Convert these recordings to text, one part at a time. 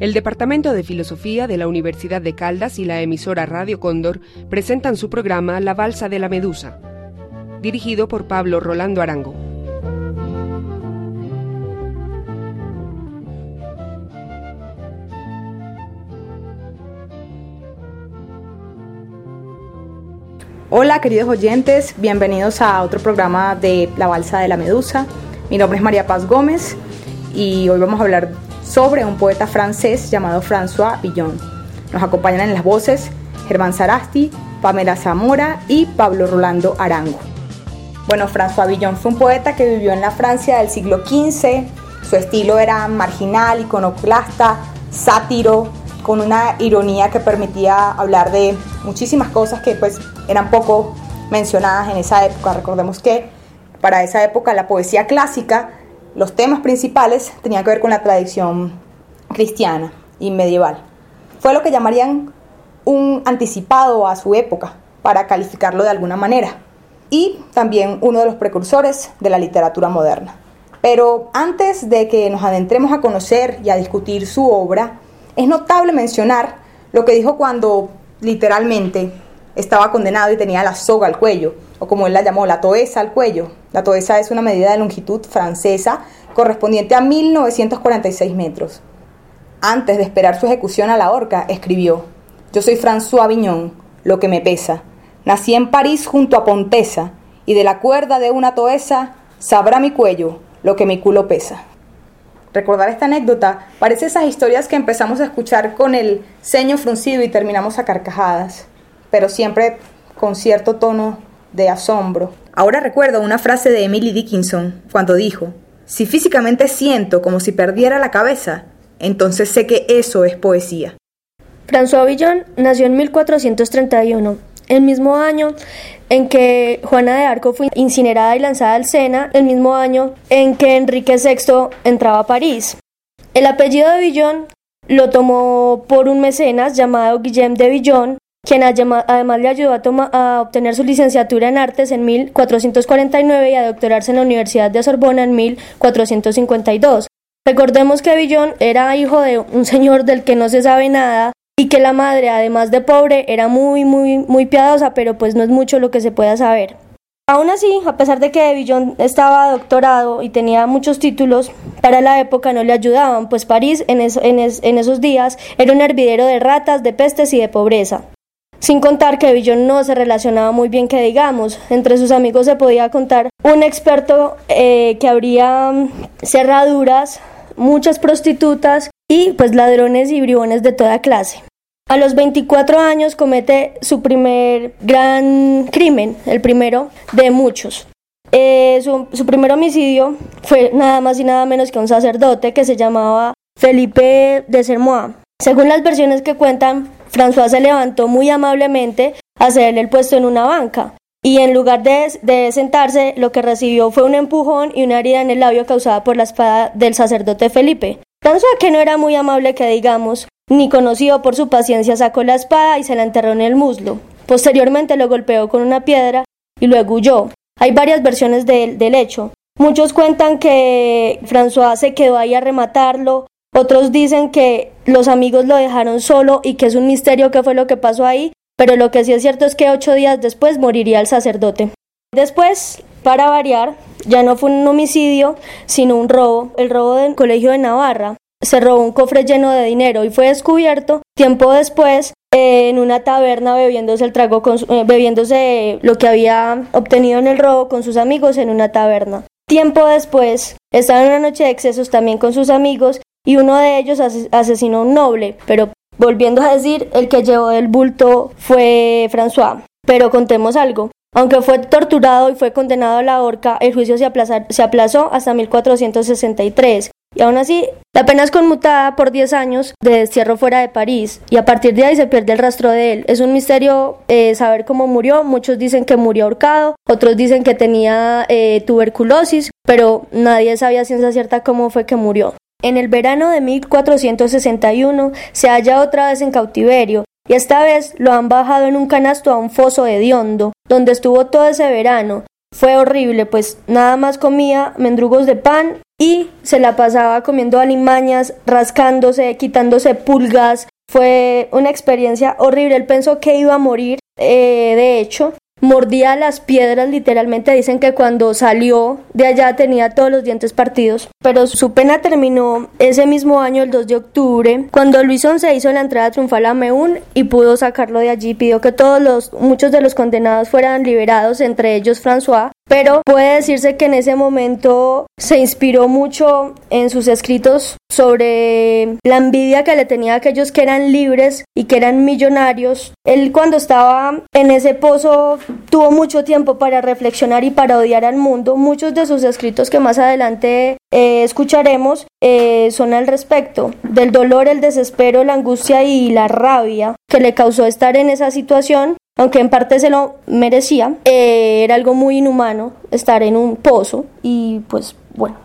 El Departamento de Filosofía de la Universidad de Caldas y la emisora Radio Cóndor presentan su programa La Balsa de la Medusa, dirigido por Pablo Rolando Arango. Hola queridos oyentes, bienvenidos a otro programa de La Balsa de la Medusa. Mi nombre es María Paz Gómez y hoy vamos a hablar sobre un poeta francés llamado François Villon. Nos acompañan en las voces Germán Sarasti, Pamela Zamora y Pablo Rolando Arango. Bueno, François Villon fue un poeta que vivió en la Francia del siglo XV. Su estilo era marginal, iconoclasta, sátiro, con una ironía que permitía hablar de muchísimas cosas que pues eran poco mencionadas en esa época. Recordemos que para esa época la poesía clásica los temas principales tenían que ver con la tradición cristiana y medieval. Fue lo que llamarían un anticipado a su época, para calificarlo de alguna manera, y también uno de los precursores de la literatura moderna. Pero antes de que nos adentremos a conocer y a discutir su obra, es notable mencionar lo que dijo cuando literalmente estaba condenado y tenía la soga al cuello, o como él la llamó, la toesa al cuello. La toesa es una medida de longitud francesa correspondiente a 1946 metros. Antes de esperar su ejecución a la horca, escribió, Yo soy François Avignon, lo que me pesa. Nací en París junto a Pontesa, y de la cuerda de una toesa sabrá mi cuello lo que mi culo pesa. Recordar esta anécdota parece esas historias que empezamos a escuchar con el ceño fruncido y terminamos a carcajadas pero siempre con cierto tono de asombro. Ahora recuerdo una frase de Emily Dickinson cuando dijo, si físicamente siento como si perdiera la cabeza, entonces sé que eso es poesía. François Villon nació en 1431, el mismo año en que Juana de Arco fue incinerada y lanzada al Sena, el mismo año en que Enrique VI entraba a París. El apellido de Villon lo tomó por un mecenas llamado Guillaume de Villon, quien además le ayudó a, obtener su licenciatura en artes en 1449 y a doctorarse en la Universidad de Sorbona en 1452. Recordemos que Villon era hijo de un señor del que no se sabe nada y que la madre, además de pobre, era muy, muy, muy piadosa, pero pues no es mucho lo que se pueda saber. Aún así, a pesar de que Villon estaba doctorado y tenía muchos títulos, para la época no le ayudaban, pues París en, en esos días era un hervidero de ratas, de pestes y de pobreza. Sin contar que Villon no se relacionaba muy bien que digamos, entre sus amigos se podía contar un experto eh, que abría mm, cerraduras, muchas prostitutas y pues ladrones y bribones de toda clase. A los 24 años comete su primer gran crimen, el primero de muchos. Eh, su, su, primer homicidio fue nada más y nada menos que un sacerdote que se llamaba Felipe de Sermois. Según las versiones que cuentan, François se levantó muy amablemente a cederle el puesto en una banca, y en lugar de, sentarse, lo que recibió fue un empujón y una herida en el labio causada por la espada del sacerdote Felipe. François, que no era muy amable que digamos, ni conocido por su paciencia, sacó la espada y se la enterró en el muslo. Posteriormente lo golpeó con una piedra y luego huyó. Hay varias versiones del hecho. Muchos cuentan que François se quedó ahí a rematarlo, otros dicen que los amigos lo dejaron solo y que es un misterio qué fue lo que pasó ahí, pero lo que sí es cierto es que ocho días después moriría el sacerdote. Después, para variar, ya no fue un homicidio, sino un robo, el robo del colegio de Navarra. Se robó un cofre lleno de dinero y fue descubierto tiempo después en una taberna bebiéndose el trago con, eh, bebiéndose lo que había obtenido en el robo con sus amigos en una taberna. Tiempo después, estaba en una noche de excesos también con sus amigos y uno de ellos asesinó a un noble, pero volviendo a decir, el que llevó el bulto fue François. Pero contemos algo. Aunque fue torturado y fue condenado a la horca, el juicio se, se aplazó hasta 1463. Y aún así, la pena es conmutada por 10 años de destierro fuera de París y a partir de ahí se pierde el rastro de él. Es un misterio eh, saber cómo murió. Muchos dicen que murió ahorcado, otros dicen que tenía eh, tuberculosis, pero nadie sabía ciencia cierta cómo fue que murió. En el verano de 1461 se halla otra vez en cautiverio y esta vez lo han bajado en un canasto a un foso hediondo, donde estuvo todo ese verano. Fue horrible, pues nada más comía mendrugos de pan y se la pasaba comiendo alimañas, rascándose, quitándose pulgas. Fue una experiencia horrible. Él pensó que iba a morir, eh, de hecho, mordía las piedras, literalmente dicen que cuando salió de allá tenía todos los dientes partidos, pero su pena terminó ese mismo año, el 2 de octubre, cuando Luisón se hizo la entrada triunfal a Meún y pudo sacarlo de allí, pidió que todos los, muchos de los condenados fueran liberados, entre ellos François, pero puede decirse que en ese momento se inspiró mucho en sus escritos sobre la envidia que le tenía aquellos que eran libres y que eran millonarios. Él cuando estaba en ese pozo tuvo mucho tiempo para reflexionar y para odiar al mundo. Muchos de sus escritos que más adelante eh, escucharemos eh, son al respecto del dolor, el desespero, la angustia y la rabia que le causó estar en esa situación aunque en parte se lo merecía, eh, era algo muy inhumano estar en un pozo y pues bueno.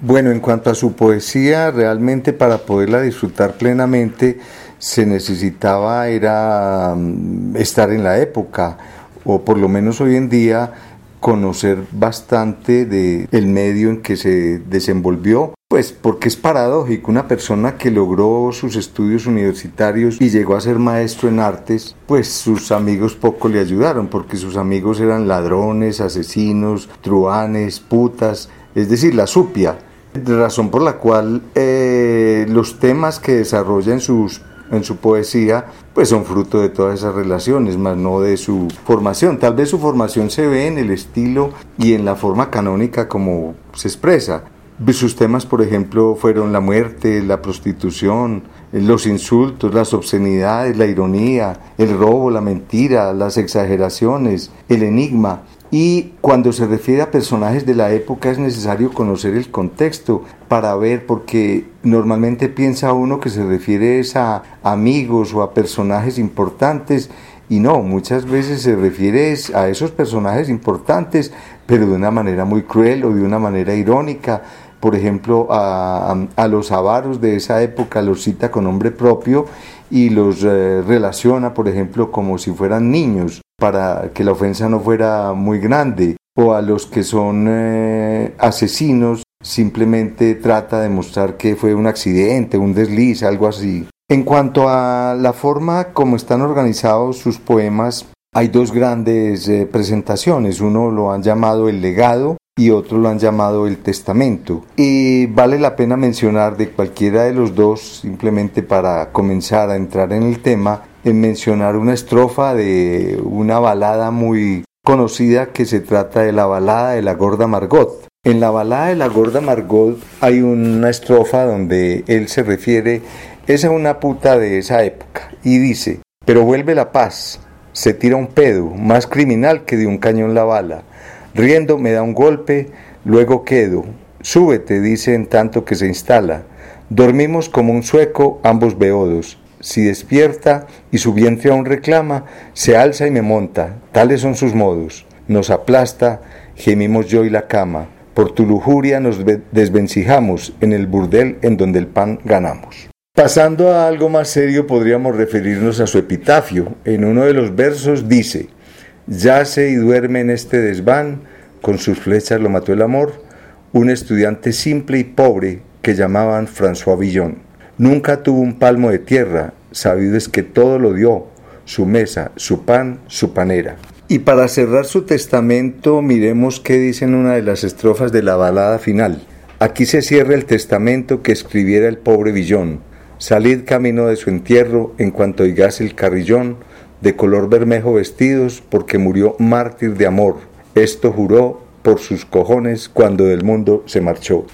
Bueno, en cuanto a su poesía, realmente para poderla disfrutar plenamente se necesitaba era mm, estar en la época o por lo menos hoy en día conocer bastante de el medio en que se desenvolvió pues porque es paradójico, una persona que logró sus estudios universitarios y llegó a ser maestro en artes, pues sus amigos poco le ayudaron, porque sus amigos eran ladrones, asesinos, truanes, putas, es decir, la supia. Razón por la cual eh, los temas que desarrolla en, sus, en su poesía pues son fruto de todas esas relaciones, más no de su formación. Tal vez su formación se ve en el estilo y en la forma canónica como se expresa, sus temas, por ejemplo, fueron la muerte, la prostitución, los insultos, las obscenidades, la ironía, el robo, la mentira, las exageraciones, el enigma. Y cuando se refiere a personajes de la época es necesario conocer el contexto para ver, porque normalmente piensa uno que se refiere a amigos o a personajes importantes y no, muchas veces se refiere a esos personajes importantes, pero de una manera muy cruel o de una manera irónica, por ejemplo, a, los avaros de esa época los cita con nombre propio y los eh, relaciona, por ejemplo, como si fueran niños, para que la ofensa no fuera muy grande, o a los que son eh, asesinos, simplemente trata de mostrar que fue un accidente, un desliz, algo así. En cuanto a la forma como están organizados sus poemas, hay dos grandes eh, presentaciones. Uno lo han llamado El legado y otros lo han llamado el testamento. Y vale la pena mencionar de cualquiera de los dos, simplemente para comenzar a entrar en el tema, en mencionar una estrofa de una balada muy conocida que se trata de la balada de la gorda Margot. En la balada de la gorda Margot hay una estrofa donde él se refiere, es a una puta de esa época, y dice, pero vuelve la paz, se tira un pedo, más criminal que de un cañón la bala Riendo me da un golpe, luego quedo. Súbete, dice en tanto que se instala. Dormimos como un sueco, ambos beodos. Si despierta y su vientre aún reclama, se alza y me monta. Tales son sus modos. Nos aplasta, gemimos yo y la cama. Por tu lujuria nos desvencijamos en el burdel en donde el pan ganamos. Pasando a algo más serio, podríamos referirnos a su epitafio. En uno de los versos dice, Yace y duerme en este desván, con sus flechas lo mató el amor, un estudiante simple y pobre que llamaban François Villon. Nunca tuvo un palmo de tierra, sabido es que todo lo dio, su mesa, su pan, su panera. Y para cerrar su testamento, miremos qué dice en una de las estrofas de la balada final. Aquí se cierra el testamento que escribiera el pobre Villón. Salid camino de su entierro en cuanto oigas el carrillón, de color bermejo vestidos, porque murió mártir de amor. Esto juró por sus cojones cuando del mundo se marchó.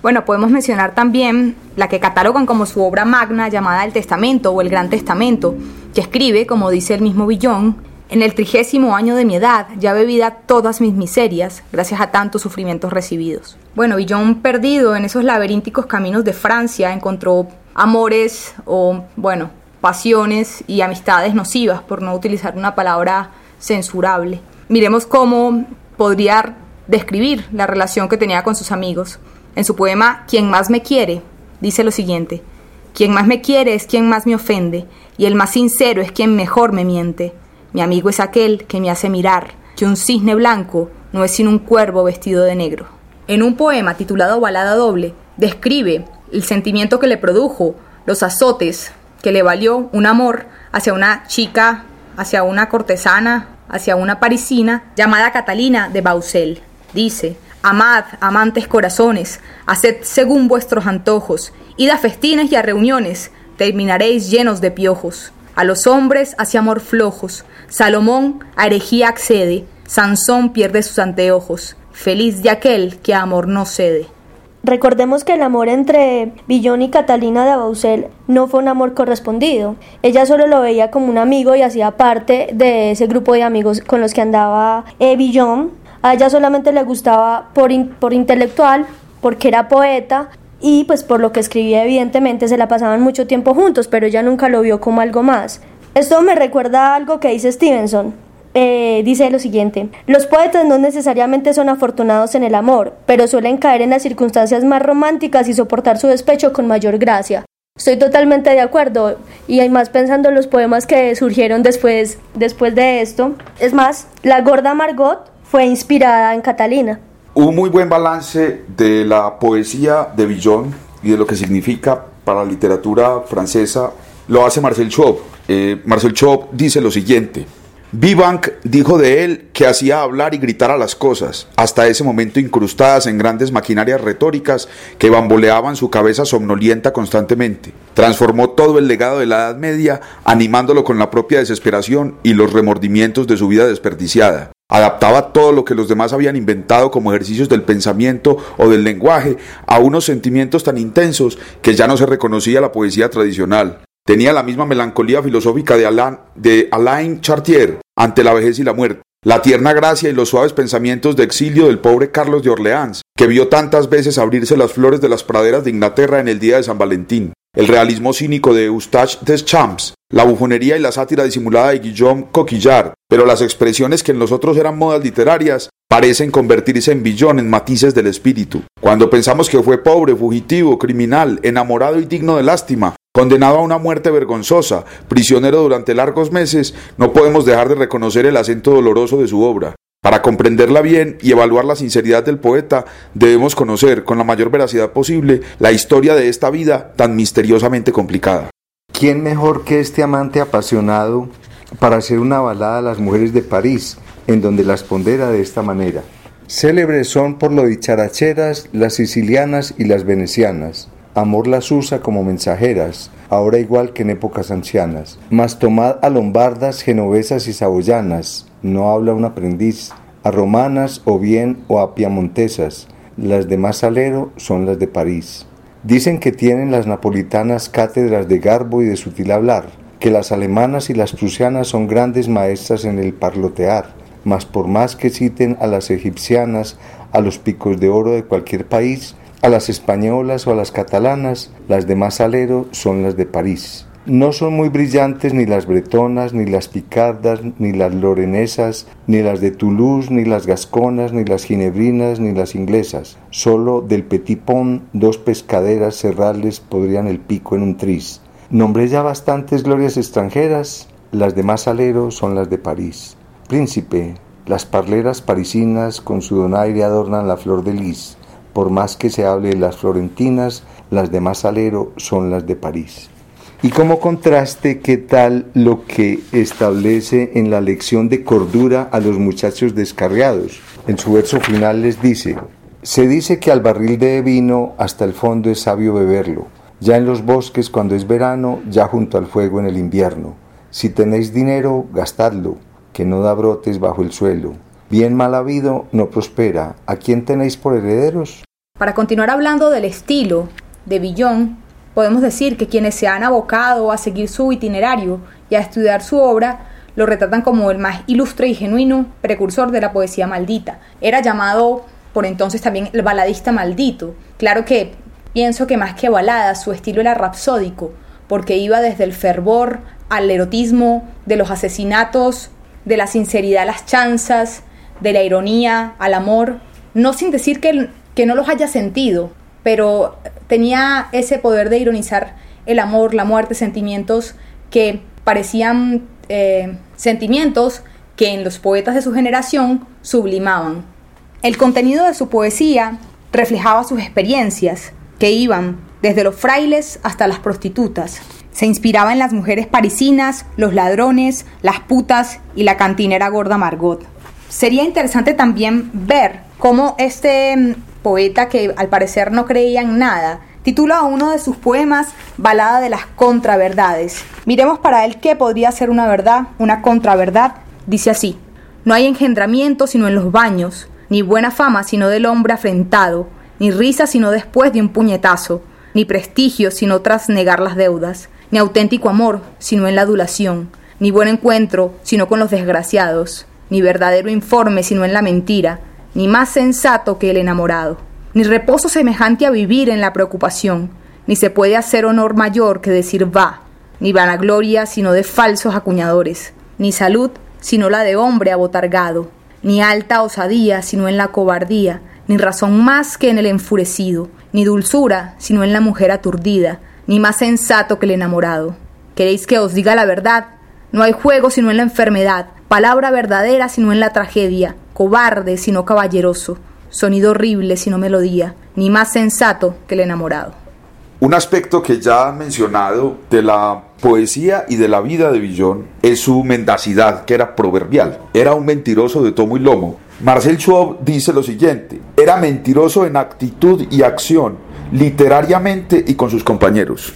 Bueno, podemos mencionar también la que catalogan como su obra magna llamada El Testamento o El Gran Testamento, que escribe, como dice el mismo Villón, en el trigésimo año de mi edad, ya bebida todas mis miserias, gracias a tantos sufrimientos recibidos. Bueno, Villon, perdido en esos laberínticos caminos de Francia, encontró amores o, bueno, pasiones y amistades nocivas, por no utilizar una palabra censurable. Miremos cómo podría describir la relación que tenía con sus amigos. En su poema Quien más me quiere, dice lo siguiente, Quien más me quiere es quien más me ofende, y el más sincero es quien mejor me miente. Mi amigo es aquel que me hace mirar que un cisne blanco no es sino un cuervo vestido de negro. En un poema titulado Balada Doble, describe el sentimiento que le produjo, los azotes que le valió un amor hacia una chica, hacia una cortesana, hacia una parisina llamada Catalina de Bausel. Dice, Amad, amantes corazones, haced según vuestros antojos, id a festines y a reuniones, terminaréis llenos de piojos. A los hombres hacia amor flojos, Salomón a herejía accede, Sansón pierde sus anteojos, feliz de aquel que a amor no cede. Recordemos que el amor entre Villón y Catalina de Bausel no fue un amor correspondido. Ella solo lo veía como un amigo y hacía parte de ese grupo de amigos con los que andaba eh, Villón. A ella solamente le gustaba por, por intelectual, porque era poeta y pues por lo que escribía evidentemente se la pasaban mucho tiempo juntos, pero ella nunca lo vio como algo más. Esto me recuerda a algo que dice Stevenson. Eh, dice lo siguiente, los poetas no necesariamente son afortunados en el amor, pero suelen caer en las circunstancias más románticas y soportar su despecho con mayor gracia. Estoy totalmente de acuerdo y hay más pensando en los poemas que surgieron después, después de esto. Es más, La gorda Margot fue inspirada en Catalina. Un muy buen balance de la poesía de Villon y de lo que significa para la literatura francesa lo hace Marcel Chop. Eh, Marcel Chop dice lo siguiente. Vivank dijo de él que hacía hablar y gritar a las cosas, hasta ese momento incrustadas en grandes maquinarias retóricas que bamboleaban su cabeza somnolienta constantemente. Transformó todo el legado de la Edad Media, animándolo con la propia desesperación y los remordimientos de su vida desperdiciada. Adaptaba todo lo que los demás habían inventado como ejercicios del pensamiento o del lenguaje a unos sentimientos tan intensos que ya no se reconocía la poesía tradicional. Tenía la misma melancolía filosófica de Alain, de Alain Chartier ante la vejez y la muerte, la tierna gracia y los suaves pensamientos de exilio del pobre Carlos de Orleans, que vio tantas veces abrirse las flores de las praderas de Inglaterra en el día de San Valentín, el realismo cínico de Eustache Deschamps, la bufonería y la sátira disimulada de Guillaume Coquillard, pero las expresiones que en los otros eran modas literarias parecen convertirse en billón en matices del espíritu. Cuando pensamos que fue pobre, fugitivo, criminal, enamorado y digno de lástima, Condenado a una muerte vergonzosa, prisionero durante largos meses, no podemos dejar de reconocer el acento doloroso de su obra. Para comprenderla bien y evaluar la sinceridad del poeta, debemos conocer con la mayor veracidad posible la historia de esta vida tan misteriosamente complicada. ¿Quién mejor que este amante apasionado para hacer una balada a las mujeres de París, en donde las pondera de esta manera? Célebres son por lo dicharacheras las sicilianas y las venecianas Amor las usa como mensajeras, ahora igual que en épocas ancianas. Mas tomad a lombardas, genovesas y saboyanas, no habla un aprendiz, a romanas o bien o a piamontesas, las de más salero son las de París. Dicen que tienen las napolitanas cátedras de garbo y de sutil hablar, que las alemanas y las prusianas son grandes maestras en el parlotear, mas por más que citen a las egipcianas, a los picos de oro de cualquier país, a las españolas o a las catalanas, las de más alero son las de París. No son muy brillantes ni las bretonas, ni las picardas, ni las lorenesas, ni las de Toulouse, ni las gasconas, ni las ginebrinas, ni las inglesas. Solo del Petit Pont dos pescaderas cerrales podrían el pico en un tris. Nombré ya bastantes glorias extranjeras, las de más alero son las de París. Príncipe, las parleras parisinas con su donaire adornan la flor de lis. Por más que se hable de las florentinas, las de más alero son las de París. Y como contraste, ¿qué tal lo que establece en la lección de cordura a los muchachos descarriados? En su verso final les dice, se dice que al barril de vino hasta el fondo es sabio beberlo, ya en los bosques cuando es verano, ya junto al fuego en el invierno. Si tenéis dinero, gastadlo, que no da brotes bajo el suelo. Bien mal habido, no prospera. ¿A quién tenéis por herederos? Para continuar hablando del estilo de Villon, podemos decir que quienes se han abocado a seguir su itinerario y a estudiar su obra lo retratan como el más ilustre y genuino precursor de la poesía maldita. Era llamado por entonces también el baladista maldito. Claro que pienso que más que balada su estilo era rapsódico, porque iba desde el fervor al erotismo, de los asesinatos, de la sinceridad a las chanzas, de la ironía al amor, no sin decir que que no los haya sentido, pero tenía ese poder de ironizar el amor, la muerte, sentimientos que parecían eh, sentimientos que en los poetas de su generación sublimaban. El contenido de su poesía reflejaba sus experiencias, que iban desde los frailes hasta las prostitutas. Se inspiraba en las mujeres parisinas, los ladrones, las putas y la cantinera gorda Margot. Sería interesante también ver cómo este mm, poeta, que al parecer no creía en nada, titula uno de sus poemas Balada de las contraverdades. Miremos para él qué podría ser una verdad, una contraverdad. Dice así, no hay engendramiento sino en los baños, ni buena fama sino del hombre afrentado, ni risa sino después de un puñetazo, ni prestigio sino tras negar las deudas, ni auténtico amor sino en la adulación, ni buen encuentro sino con los desgraciados, ni verdadero informe sino en la mentira, ni más sensato que el enamorado, ni reposo semejante a vivir en la preocupación, ni se puede hacer honor mayor que decir va, ni vanagloria sino de falsos acuñadores, ni salud sino la de hombre abotargado, ni alta osadía sino en la cobardía, ni razón más que en el enfurecido, ni dulzura sino en la mujer aturdida, ni más sensato que el enamorado. ¿Queréis que os diga la verdad? No hay juego sino en la enfermedad, palabra verdadera sino en la tragedia, cobarde sino caballeroso, sonido horrible sino melodía, ni más sensato que el enamorado. Un aspecto que ya han mencionado de la poesía y de la vida de Villon es su mendacidad, que era proverbial. Era un mentiroso de tomo y lomo. Marcel Schwab dice lo siguiente, era mentiroso en actitud y acción, literariamente y con sus compañeros.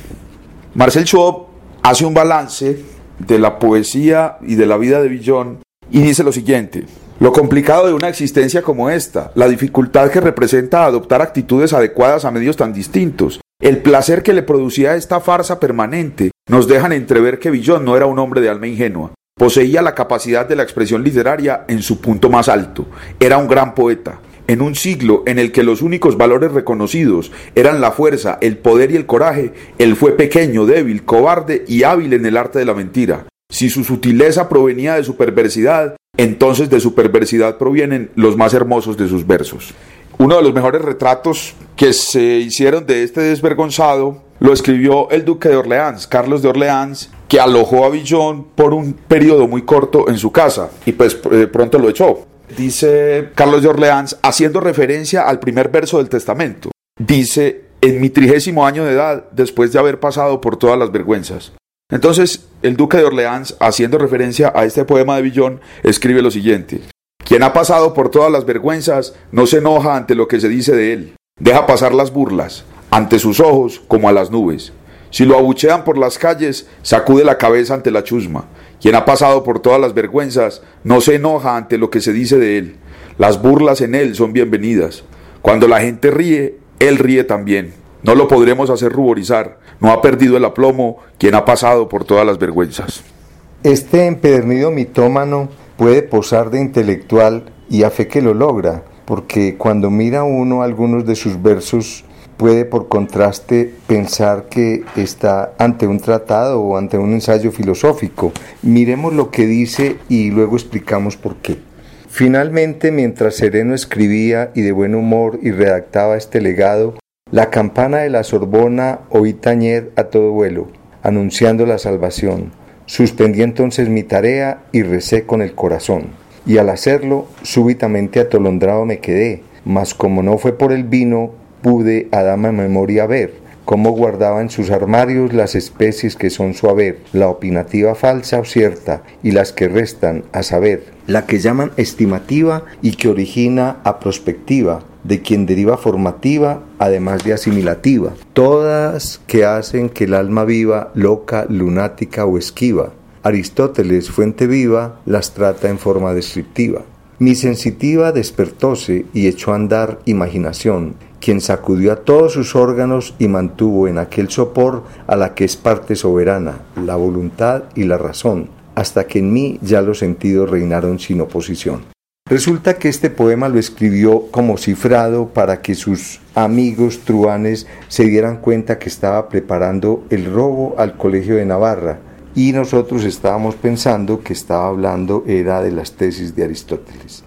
Marcel Schwab hace un balance de la poesía y de la vida de Villon y dice lo siguiente, lo complicado de una existencia como esta, la dificultad que representa adoptar actitudes adecuadas a medios tan distintos, el placer que le producía esta farsa permanente, nos dejan entrever que Villon no era un hombre de alma ingenua. Poseía la capacidad de la expresión literaria en su punto más alto. Era un gran poeta. En un siglo en el que los únicos valores reconocidos eran la fuerza, el poder y el coraje, él fue pequeño, débil, cobarde y hábil en el arte de la mentira. Si su sutileza provenía de su perversidad, entonces de su perversidad provienen los más hermosos de sus versos. Uno de los mejores retratos que se hicieron de este desvergonzado lo escribió el duque de Orleans, Carlos de Orleans, que alojó a Villon por un periodo muy corto en su casa y pues eh, pronto lo echó. Dice Carlos de Orleans, haciendo referencia al primer verso del testamento, dice, en mi trigésimo año de edad, después de haber pasado por todas las vergüenzas. Entonces, el duque de Orleans, haciendo referencia a este poema de Villon, escribe lo siguiente, quien ha pasado por todas las vergüenzas no se enoja ante lo que se dice de él. Deja pasar las burlas, ante sus ojos como a las nubes. Si lo abuchean por las calles, sacude la cabeza ante la chusma. Quien ha pasado por todas las vergüenzas no se enoja ante lo que se dice de él. Las burlas en él son bienvenidas. Cuando la gente ríe, él ríe también. No lo podremos hacer ruborizar. No ha perdido el aplomo quien ha pasado por todas las vergüenzas. Este empedernido mitómano puede posar de intelectual y a fe que lo logra, porque cuando mira uno algunos de sus versos puede por contraste pensar que está ante un tratado o ante un ensayo filosófico. Miremos lo que dice y luego explicamos por qué. Finalmente, mientras Sereno escribía y de buen humor y redactaba este legado, la campana de la Sorbona oí tañer a todo vuelo, anunciando la salvación. Suspendí entonces mi tarea y recé con el corazón. Y al hacerlo, súbitamente atolondrado me quedé, mas como no fue por el vino, pude a dama memoria ver cómo guardaba en sus armarios las especies que son su haber, la opinativa falsa o cierta, y las que restan, a saber, la que llaman estimativa y que origina a prospectiva, de quien deriva formativa, además de asimilativa, todas que hacen que el alma viva, loca, lunática o esquiva. Aristóteles, fuente viva, las trata en forma descriptiva. Mi sensitiva despertóse y echó a andar imaginación, quien sacudió a todos sus órganos y mantuvo en aquel sopor a la que es parte soberana, la voluntad y la razón, hasta que en mí ya los sentidos reinaron sin oposición. Resulta que este poema lo escribió como cifrado para que sus amigos truanes se dieran cuenta que estaba preparando el robo al Colegio de Navarra y nosotros estábamos pensando que estaba hablando era de las tesis de Aristóteles.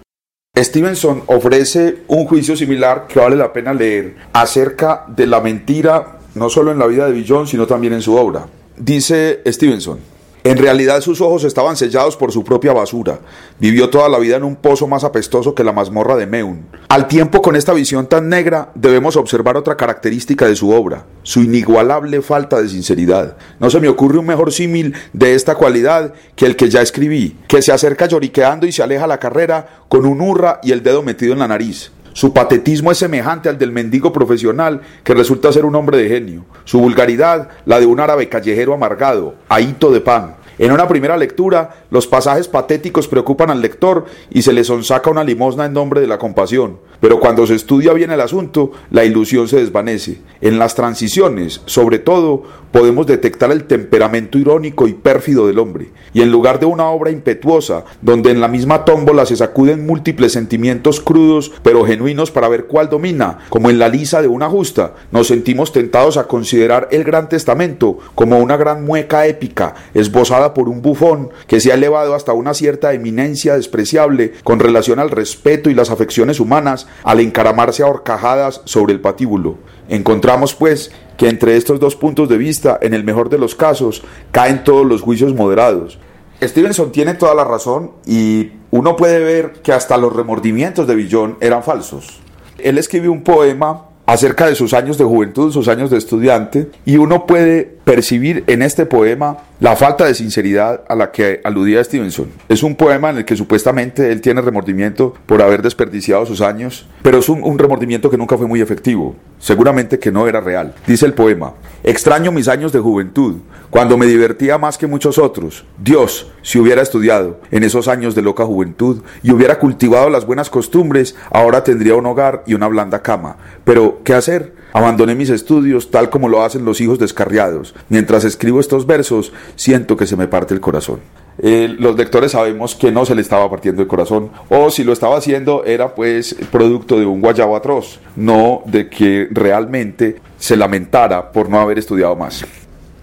Stevenson ofrece un juicio similar que vale la pena leer acerca de la mentira no solo en la vida de Villon sino también en su obra. Dice Stevenson, En realidad sus ojos estaban sellados por su propia basura. Vivió toda la vida en un pozo más apestoso que la mazmorra de Meun. Al tiempo con esta visión tan negra debemos observar otra característica de su obra, su inigualable falta de sinceridad. No se me ocurre un mejor símil de esta cualidad que el que ya escribí, que se acerca lloriqueando y se aleja a la carrera con un hurra y el dedo metido en la nariz. Su patetismo es semejante al del mendigo profesional que resulta ser un hombre de genio. Su vulgaridad, la de un árabe callejero amargado, ahito de pan. En una primera lectura, los pasajes patéticos preocupan al lector y se le sonsaca una limosna en nombre de la compasión. Pero cuando se estudia bien el asunto, la ilusión se desvanece. En las transiciones, sobre todo, podemos detectar el temperamento irónico y pérfido del hombre. Y en lugar de una obra impetuosa, donde en la misma tómbola se sacuden múltiples sentimientos crudos pero genuinos para ver cuál domina, como en la lisa de una justa, nos sentimos tentados a considerar el Gran Testamento como una gran mueca épica, esbozada por un bufón que se ha elevado hasta una cierta eminencia despreciable con relación al respeto y las afecciones humanas al encaramarse a horcajadas sobre el patíbulo. Encontramos, pues, que entre estos dos puntos de vista, en el mejor de los casos, caen todos los juicios moderados. Stevenson tiene toda la razón y uno puede ver que hasta los remordimientos de Villon eran falsos. Él escribió un poema acerca de sus años de juventud, sus años de estudiante, y uno puede percibir en este poema la falta de sinceridad a la que aludía Stevenson. Es un poema en el que supuestamente él tiene remordimiento por haber desperdiciado sus años, pero es un, remordimiento que nunca fue muy efectivo, seguramente que no era real. Dice el poema, extraño mis años de juventud, cuando me divertía más que muchos otros. Dios, si hubiera estudiado en esos años de loca juventud y hubiera cultivado las buenas costumbres, ahora tendría un hogar y una blanda cama. Pero, ¿qué hacer? Abandoné mis estudios tal como lo hacen los hijos descarriados. Mientras escribo estos versos, siento que se me parte el corazón. Eh, los lectores sabemos que no se le estaba partiendo el corazón, o si lo estaba haciendo era pues producto de un guayabo atroz, no de que realmente se lamentara por no haber estudiado más.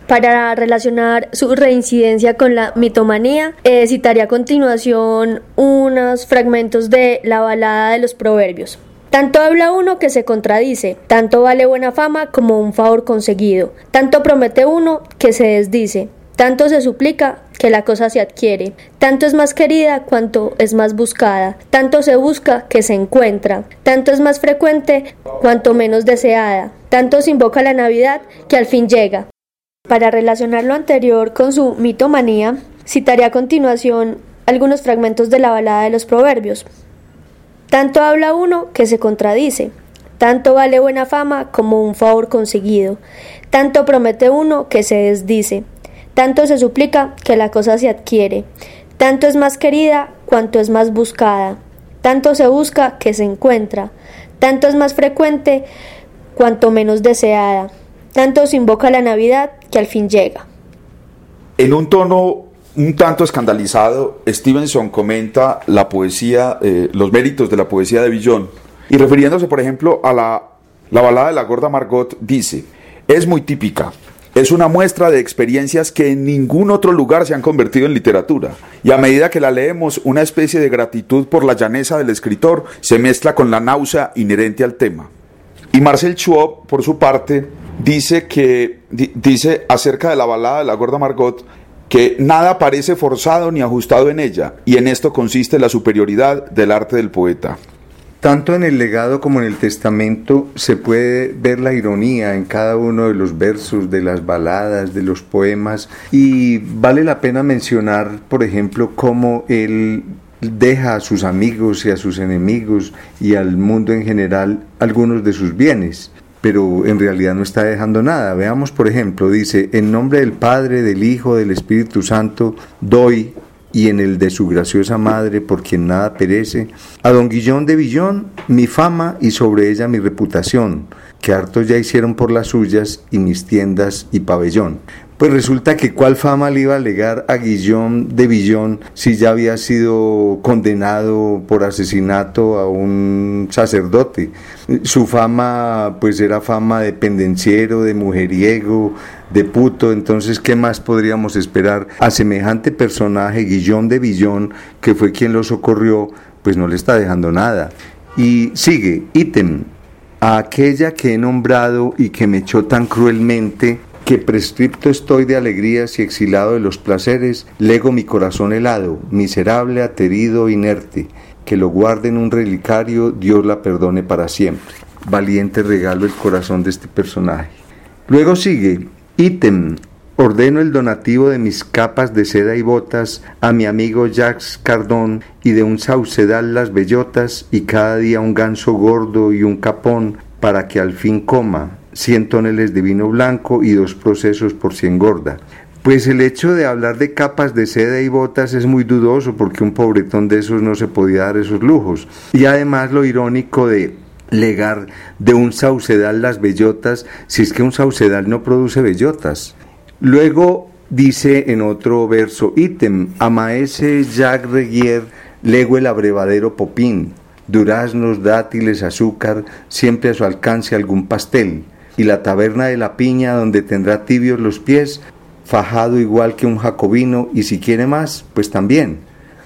Para relacionar su reincidencia con la mitomanía, eh, citaré a continuación unos fragmentos de la balada de los proverbios. Tanto habla uno que se contradice, tanto vale buena fama como un favor conseguido, tanto promete uno que se desdice, tanto se suplica que la cosa se adquiere, tanto es más querida cuanto es más buscada, tanto se busca que se encuentra, tanto es más frecuente cuanto menos deseada, tanto se invoca la Navidad que al fin llega. Para relacionar lo anterior con su mitomanía, citaré a continuación algunos fragmentos de la balada de los proverbios. Tanto habla uno que se contradice, tanto vale buena fama como un favor conseguido, tanto promete uno que se desdice, tanto se suplica que la cosa se adquiere, tanto es más querida cuanto es más buscada, tanto se busca que se encuentra, tanto es más frecuente cuanto menos deseada, tanto se invoca la Navidad que al fin llega. En un tono un tanto escandalizado, Stevenson comenta la poesía, eh, los méritos de la poesía de Villon, y refiriéndose, por ejemplo, a la, la balada de la gorda Margot, dice, es muy típica, es una muestra de experiencias que en ningún otro lugar se han convertido en literatura, y a medida que la leemos, una especie de gratitud por la llaneza del escritor se mezcla con la náusea inherente al tema. Y Marcel Schwab, por su parte, dice que dice acerca de la balada de la gorda Margot que nada parece forzado ni ajustado en ella, y en esto consiste la superioridad del arte del poeta. Tanto en el legado como en el testamento se puede ver la ironía en cada uno de los versos, de las baladas, de los poemas, y vale la pena mencionar, por ejemplo, cómo él deja a sus amigos y a sus enemigos y al mundo en general algunos de sus bienes pero en realidad no está dejando nada. Veamos, por ejemplo, dice, en nombre del Padre, del Hijo, del Espíritu Santo, doy, y en el de su graciosa Madre, por quien nada perece, a don Guillón de Villón mi fama y sobre ella mi reputación, que hartos ya hicieron por las suyas y mis tiendas y pabellón. Pues resulta que cuál fama le iba a alegar a Guillón de Villón si ya había sido condenado por asesinato a un sacerdote. Su fama pues era fama de pendenciero, de mujeriego, de puto, entonces ¿qué más podríamos esperar? A semejante personaje, Guillón de Villón, que fue quien lo socorrió, pues no le está dejando nada. Y sigue, ítem, a aquella que he nombrado y que me echó tan cruelmente, que prescripto estoy de alegrías y exilado de los placeres, lego mi corazón helado, miserable, aterido, inerte, que lo guarde en un relicario, Dios la perdone para siempre. Valiente regalo el corazón de este personaje. Luego sigue, ítem, Ordeno el donativo de mis capas de seda y botas a mi amigo Jacques Cardón y de un saucedal las bellotas y cada día un ganso gordo y un capón para que al fin coma cien toneladas de vino blanco y dos procesos por cien gorda. Pues el hecho de hablar de capas de seda y botas es muy dudoso porque un pobretón de esos no se podía dar esos lujos. Y además lo irónico de legar de un saucedal las bellotas, si es que un saucedal no produce bellotas. Luego dice en otro verso, ítem, amaese Jacques Regier, lego el abrevadero popín, duraznos, dátiles, azúcar, siempre a su alcance algún pastel, y la taberna de la piña donde tendrá tibios los pies, fajado igual que un jacobino, y si quiere más, pues también.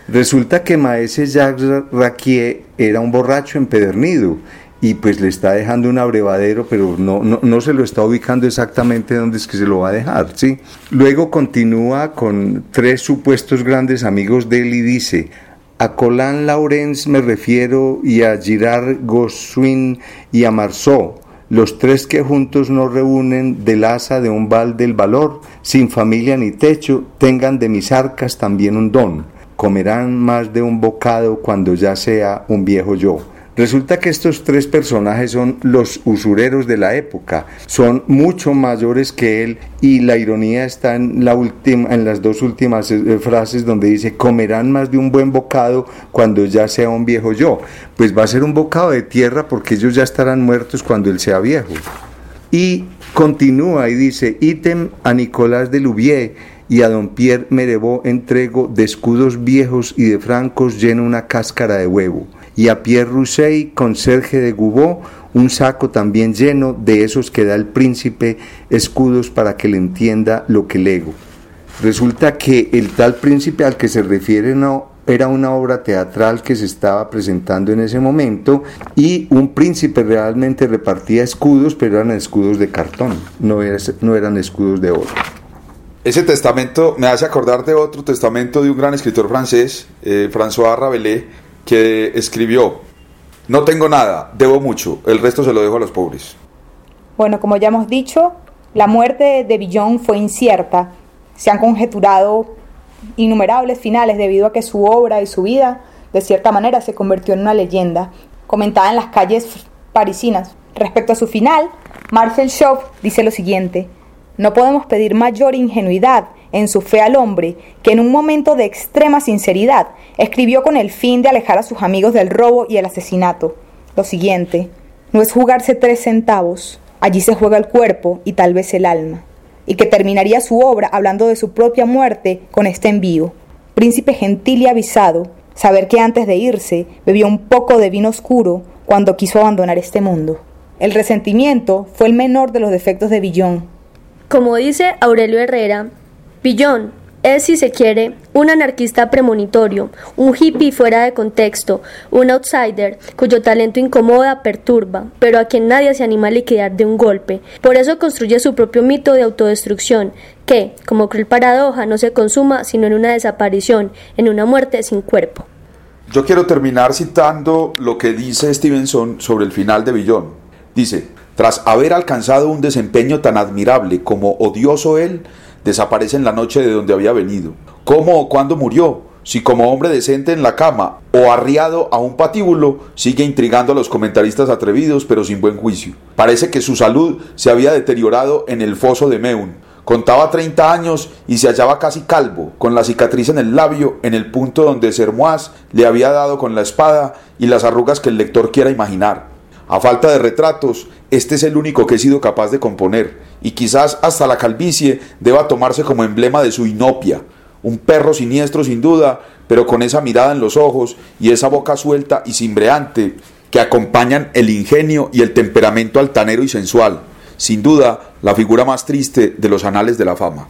Resulta que Maese Jacques Raquier era un borracho empedernido y pues le está dejando un abrevadero, pero no, no, se lo está ubicando exactamente donde es que se lo va a dejar, ¿sí? Luego continúa con tres supuestos grandes amigos de él y dice, a Colin Laurence me refiero y a Girard Gossuin y a Marceau, los tres que juntos no reúnen del asa de un val del valor, sin familia ni techo, tengan de mis arcas también un don, comerán más de un bocado cuando ya sea un viejo yo. Resulta que estos tres personajes son los usureros de la época, son mucho mayores que él y la ironía está en, la última, en las dos últimas eh, frases donde dice comerán más de un buen bocado cuando ya sea un viejo yo. Pues va a ser un bocado de tierra porque ellos ya estarán muertos cuando él sea viejo. Y continúa y dice, ítem a Nicolás de Louvier y a don Pierre Merevaux entrego de escudos viejos y de francos lleno una cáscara de huevo y a Pierre Rousseau, conserje de Goubot, un saco también lleno de esos que da el príncipe, escudos para que le entienda lo que lego. Resulta que el tal príncipe al que se refiere no era una obra teatral que se estaba presentando en ese momento y un príncipe realmente repartía escudos, pero eran escudos de cartón, no, no eran escudos de oro. Ese testamento me hace acordar de otro testamento de un gran escritor francés, eh, François Rabelais, que escribió, no tengo nada, debo mucho, el resto se lo dejo a los pobres. Bueno, como ya hemos dicho, la muerte de Villon fue incierta. Se han conjeturado innumerables finales debido a que su obra y su vida, de cierta manera, se convirtió en una leyenda, comentada en las calles parisinas. Respecto a su final, Marcel Chauve dice lo siguiente, no podemos pedir mayor ingenuidad en su fe al hombre, que en un momento de extrema sinceridad escribió con el fin de alejar a sus amigos del robo y el asesinato. Lo siguiente, no es jugarse tres centavos, allí se juega el cuerpo y tal vez el alma, y que terminaría su obra hablando de su propia muerte con este envío. Príncipe gentil y avisado, saber que antes de irse bebió un poco de vino oscuro cuando quiso abandonar este mundo. El resentimiento fue el menor de los defectos de Villón. Como dice Aurelio Herrera, Pillón es, si se quiere, un anarquista premonitorio, un hippie fuera de contexto, un outsider cuyo talento incomoda, perturba, pero a quien nadie se anima a liquidar de un golpe. Por eso construye su propio mito de autodestrucción, que, como cruel paradoja, no se consuma sino en una desaparición, en una muerte sin cuerpo. Yo quiero terminar citando lo que dice Stevenson sobre el final de Billón. Dice, tras haber alcanzado un desempeño tan admirable como odioso él, desaparece en la noche de donde había venido. ¿Cómo o cuándo murió? Si como hombre decente en la cama o arriado a un patíbulo, sigue intrigando a los comentaristas atrevidos pero sin buen juicio. Parece que su salud se había deteriorado en el foso de Meun. Contaba 30 años y se hallaba casi calvo, con la cicatriz en el labio, en el punto donde Sermoise le había dado con la espada y las arrugas que el lector quiera imaginar. A falta de retratos, este es el único que he sido capaz de componer, y quizás hasta la calvicie deba tomarse como emblema de su inopia. Un perro siniestro sin duda, pero con esa mirada en los ojos y esa boca suelta y cimbreante que acompañan el ingenio y el temperamento altanero y sensual. Sin duda, la figura más triste de los anales de la fama.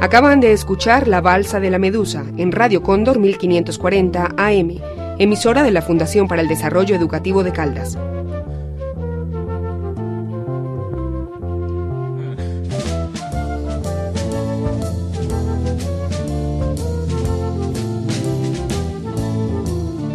Acaban de escuchar La Balsa de la Medusa en Radio Cóndor 1540 AM emisora de la Fundación para el Desarrollo Educativo de Caldas.